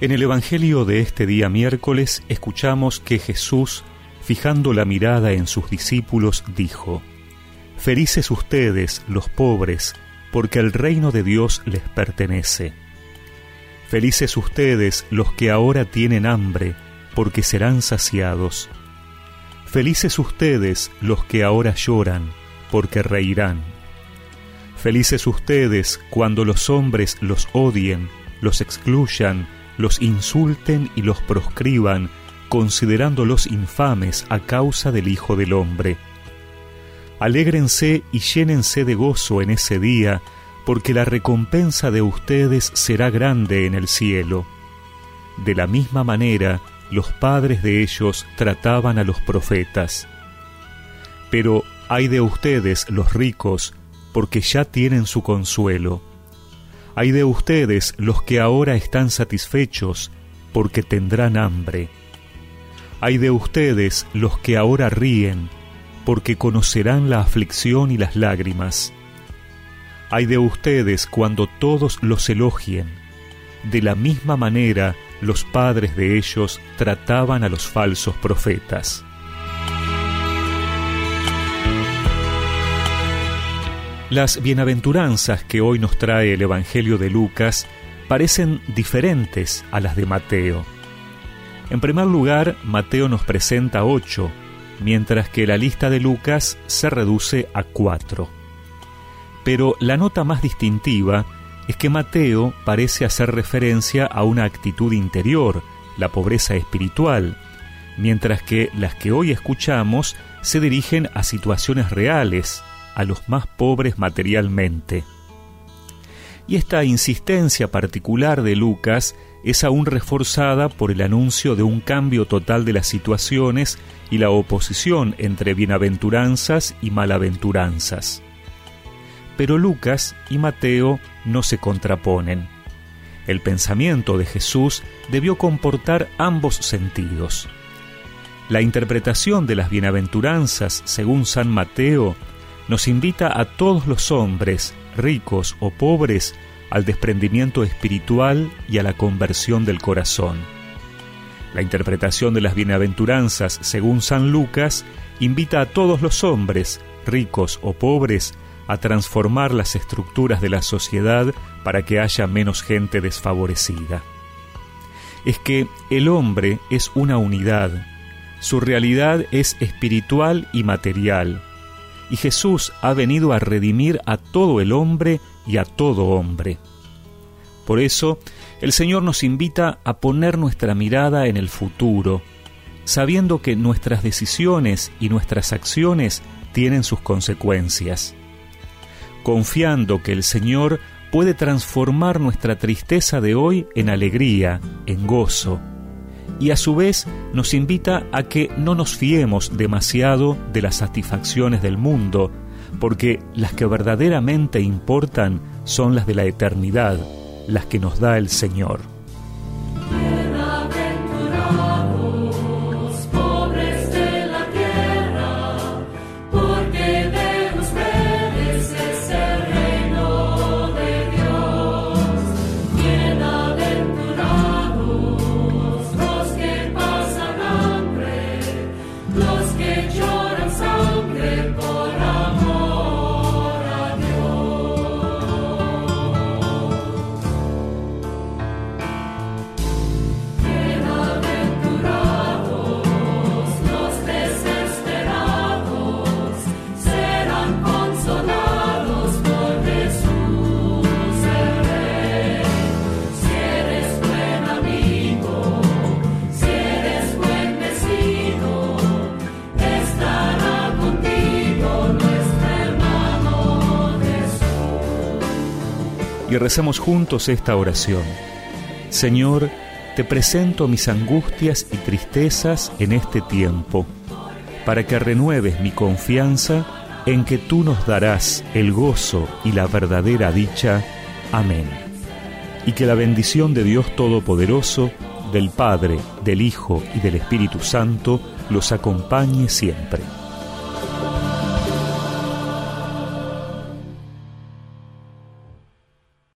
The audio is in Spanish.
En el Evangelio de este día miércoles escuchamos que Jesús, fijando la mirada en sus discípulos, dijo, Felices ustedes, los pobres, porque el reino de Dios les pertenece. Felices ustedes, los que ahora tienen hambre, porque serán saciados. Felices ustedes, los que ahora lloran, porque reirán. Felices ustedes cuando los hombres los odien, los excluyan, los insulten y los proscriban, considerándolos infames a causa del Hijo del Hombre. Alégrense y llénense de gozo en ese día, porque la recompensa de ustedes será grande en el cielo. De la misma manera, los padres de ellos trataban a los profetas. Pero hay de ustedes, los ricos, porque ya tienen su consuelo. Hay de ustedes los que ahora están satisfechos, porque tendrán hambre. Hay de ustedes los que ahora ríen, porque conocerán la aflicción y las lágrimas. Hay de ustedes cuando todos los elogien. De la misma manera los padres de ellos trataban a los falsos profetas. Las bienaventuranzas que hoy nos trae el Evangelio de Lucas parecen diferentes a las de Mateo. En primer lugar, Mateo nos presenta ocho, mientras que la lista de Lucas se reduce a cuatro. Pero la nota más distintiva es que Mateo parece hacer referencia a una actitud interior, la pobreza espiritual, mientras que las que hoy escuchamos se dirigen a situaciones reales, a los más pobres materialmente. Y esta insistencia particular de Lucas es aún reforzada por el anuncio de un cambio total de las situaciones y la oposición entre bienaventuranzas y malaventuranzas. Pero Lucas y Mateo no se contraponen. El pensamiento de Jesús debió comportar ambos sentidos. La interpretación de las bienaventuranzas según San Mateo nos invita a todos los hombres, ricos o pobres, al desprendimiento espiritual y a la conversión del corazón. La interpretación de las bienaventuranzas según San Lucas invita a todos los hombres, ricos o pobres, a transformar las estructuras de la sociedad para que haya menos gente desfavorecida. Es que el hombre es una unidad, su realidad es espiritual y material, y Jesús ha venido a redimir a todo el hombre y a todo hombre. Por eso, el Señor nos invita a poner nuestra mirada en el futuro, sabiendo que nuestras decisiones y nuestras acciones tienen sus consecuencias, confiando que el Señor puede transformar nuestra tristeza de hoy en alegría, en gozo, y a su vez nos invita a que no nos fiemos demasiado de las satisfacciones del mundo, porque las que verdaderamente importan son las de la eternidad, las que nos da el Señor. Y recemos juntos esta oración. Señor, te presento mis angustias y tristezas en este tiempo, para que renueves mi confianza en que tú nos darás el gozo y la verdadera dicha. Amén. Y que la bendición de Dios Todopoderoso, del Padre, del Hijo y del Espíritu Santo los acompañe siempre.